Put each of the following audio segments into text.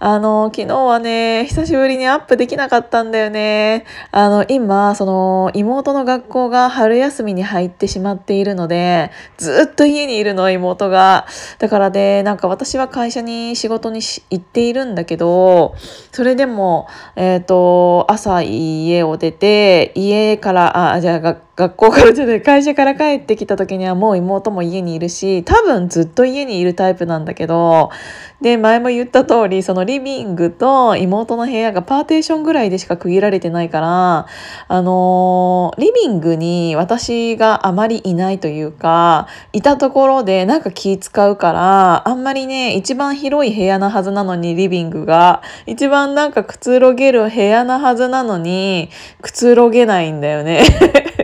あの、昨日はね、久しぶりにアップできなかったんだよね。あの、今、その、妹の学校が春休みに入ってしまっているので、ずっと家にいるの、妹が。だからね、なんか私は会社に仕事に行っているんだけど、それでも、えっ、ー、と、朝家を出て、家から、あ、じゃあ学校からじゃない会社から帰ってきた時にはもう妹も家にいるし多分ずっと家にいるタイプなんだけどで前も言った通りそのリビングと妹の部屋がパーテーションぐらいでしか区切られてないからあのー、リビングに私があまりいないというかいたところでなんか気使うからあんまりね一番広い部屋なはずなのにリビングが。一番なんかくつろげる部屋なはずなのにくつろげないんだよね。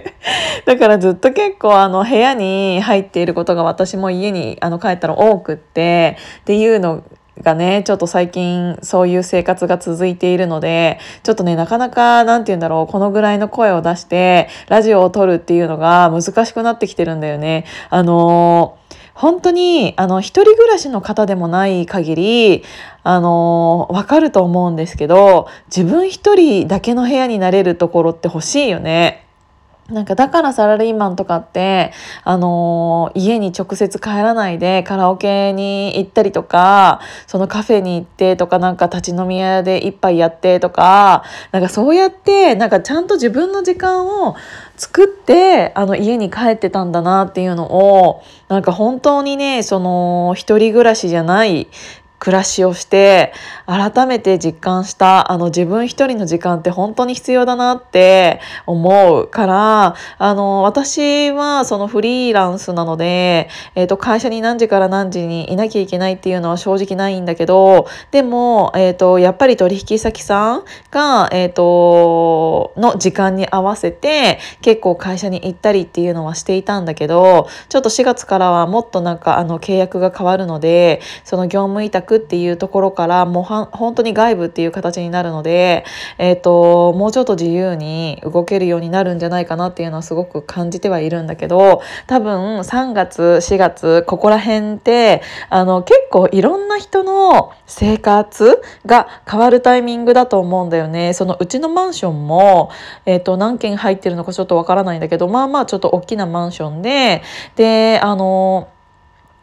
だからずっと結構あの部屋に入っていることが私も家にあの帰ったら多くってっていうのがね、ちょっと最近そういう生活が続いているので、ちょっとね、なかなか、なんて言うんだろう、このぐらいの声を出して、ラジオを撮るっていうのが難しくなってきてるんだよね。あの本当に、あの、一人暮らしの方でもない限り、あの、わかると思うんですけど、自分一人だけの部屋になれるところって欲しいよね。なんかだからサラリーマンとかって、あのー、家に直接帰らないでカラオケに行ったりとか、そのカフェに行ってとか、なんか立ち飲み屋で一杯やってとか、なんかそうやって、なんかちゃんと自分の時間を作って、あの家に帰ってたんだなっていうのを、なんか本当にね、その一人暮らしじゃない暮らしをして改めて実感したあの自分一人の時間って本当に必要だなって思うからあの私はそのフリーランスなので、えー、と会社に何時から何時にいなきゃいけないっていうのは正直ないんだけどでも、えー、とやっぱり取引先さんが、えー、との時間に合わせて結構会社に行ったりっていうのはしていたんだけどちょっと4月からはもっとなんかあの契約が変わるのでその業務委託っていうところからもう本当に外部っていう形になるので、えーと、もうちょっと自由に動けるようになるんじゃないかなっていうのはすごく感じてはいるんだけど多分3月4月ここら辺ってあの結構いろんな人の生活が変わるタイミングだと思うんだよね。そのうちのマンションも、えーと、何軒入ってるのかちょっとわからないんだけどまあまあちょっと大きなマンションでであの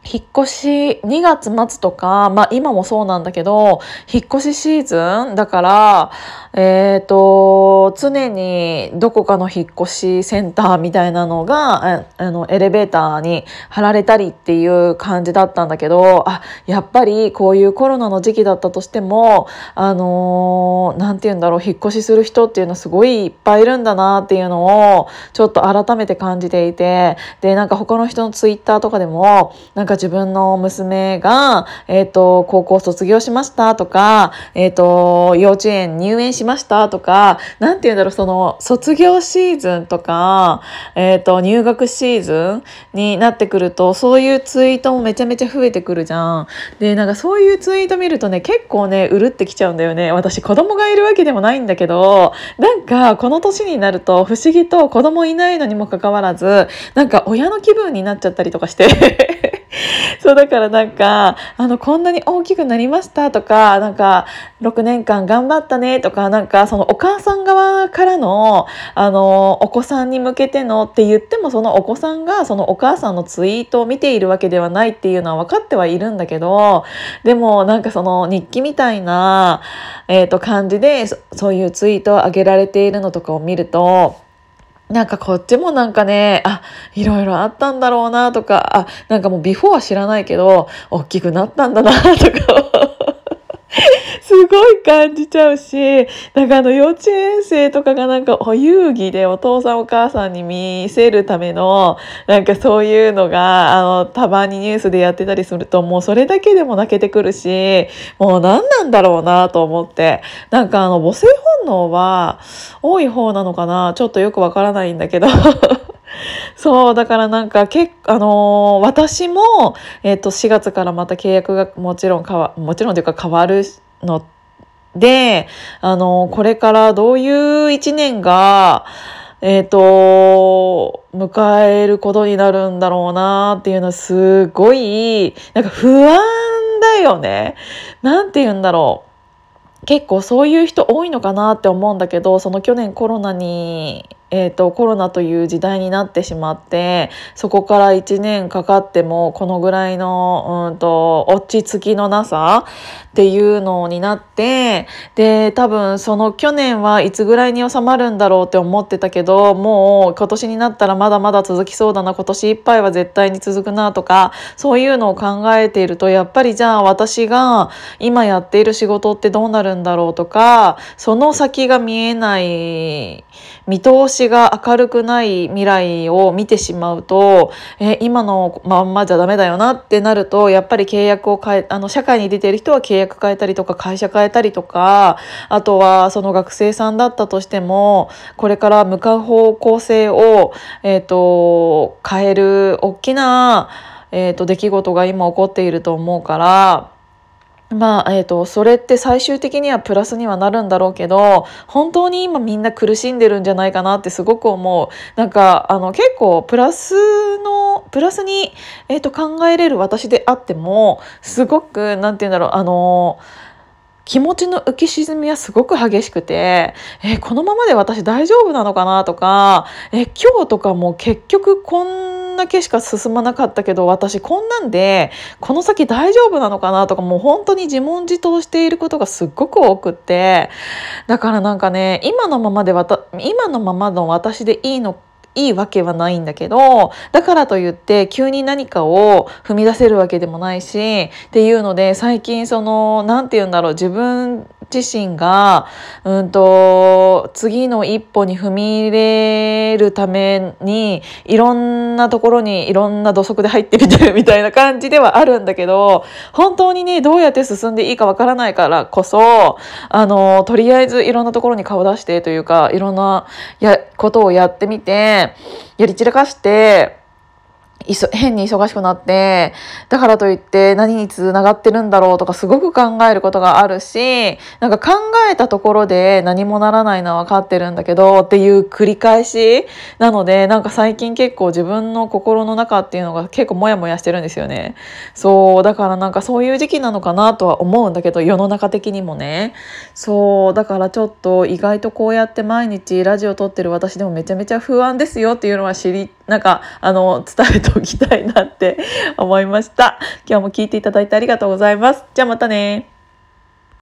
引っ越し2月末とか、まあ今もそうなんだけど、引っ越しシーズンだから、えっ、ー、と、常にどこかの引っ越しセンターみたいなのが、あの、エレベーターに貼られたりっていう感じだったんだけど、あ、やっぱりこういうコロナの時期だったとしても、あのー、なんて言うんだろう、引っ越しする人っていうのはすごいいっぱいいるんだなっていうのを、ちょっと改めて感じていて、で、なんか他の人のツイッターとかでも、なんかか自分の娘が、えっ、ー、と、高校卒業しましたとか、えっ、ー、と、幼稚園入園しましたとか、なんて言うんだろう、その、卒業シーズンとか、えっ、ー、と、入学シーズンになってくると、そういうツイートもめちゃめちゃ増えてくるじゃん。で、なんかそういうツイート見るとね、結構ね、うるってきちゃうんだよね。私、子供がいるわけでもないんだけど、なんか、この年になると、不思議と子供いないのにもかかわらず、なんか親の気分になっちゃったりとかしてそうだからなんかあのこんなに大きくなりましたとかなんか6年間頑張ったねとかなんかそのお母さん側からのあのお子さんに向けてのって言ってもそのお子さんがそのお母さんのツイートを見ているわけではないっていうのは分かってはいるんだけどでもなんかその日記みたいな、えー、と感じでそういうツイートを上げられているのとかを見るとなんかこっちもなんかね、あ、いろいろあったんだろうなとか、あ、なんかもうビフォーは知らないけど、大きくなったんだなとか。すごい感じちゃうし、なんかあの幼稚園生とかがなんかお遊戯でお父さんお母さんに見せるための、なんかそういうのが、あの、たまにニュースでやってたりすると、もうそれだけでも泣けてくるし、もう何なんだろうなと思って、なんかあの母性本能は多い方なのかなちょっとよくわからないんだけど。そう、だからなんか結構、あのー、私も、えっ、ー、と、4月からまた契約がもちろん変わ、もちろんというか変わるので、あのー、これからどういう一年が、えっ、ー、と、迎えることになるんだろうなっていうのはすごい、なんか不安だよね。なんて言うんだろう。結構そういう人多いのかなって思うんだけど、その去年コロナにえーと、コロナという時代になってしまってそこから1年かかってもこのぐらいのうんと落ち着きのなさっていうのになってで多分その去年はいつぐらいに収まるんだろうって思ってたけどもう今年になったらまだまだ続きそうだな今年いっぱいは絶対に続くなとかそういうのを考えているとやっぱりじゃあ私が今やっている仕事ってどうなるんだろうとかその先が見えない見通しが明るくない未来を見てしまうとえ今のまんまじゃダメだよなってなるとやっぱり契約を変えあの社会に出てる人は契約変えたりとか会社変えたりとかあとはその学生さんだったとしてもこれから向かう方向性を、えーと、変える大きな、えーと出来事が今起こっていると思うから。まあ、えっ、ー、と、それって最終的にはプラスにはなるんだろうけど、本当に今みんな苦しんでるんじゃないかなってすごく思う。なんか、あの、結構プラスの、プラスに、えっ、ー、と、考えれる私であっても、すごく、なんて言うんだろう、あの、気持ちの浮き沈みはすごく激しくて、えこのままで私大丈夫なのかなとか、え今日とかも結局こんだけしか進まなかったけど私こんなんでこの先大丈夫なのかなとかもう本当に自問自答していることがすっごく多くってだからなんかね今のままで今のままの私でいいのかいいわけはないんだけどだからといって急に何かを踏み出せるわけでもないしっていうので最近その何て言うんだろう自分自身が、うんと、次の一歩に踏み入れるために、いろんなところにいろんな土足で入ってみてるみたいな感じではあるんだけど、本当にね、どうやって進んでいいかわからないからこそ、あの、とりあえずいろんなところに顔出してというか、いろんなやことをやってみて、やり散らかして、変に忙しくなってだからといって何につながってるんだろうとかすごく考えることがあるしなんか考えたところで何もならないのは分かってるんだけどっていう繰り返しなのでなんか最近結構自分の心の中っていうのが結構モヤモヤしてるんですよね。そうだからなんかそういう時期なのかなとは思うんだけど世の中的にもね。そうだからちょっと意外とこうやって毎日ラジオ撮ってる私でもめちゃめちゃ不安ですよっていうのは知りなんかあの伝えておきたいなって思いました。今日も聞いていただいてありがとうございます。じゃあまたね。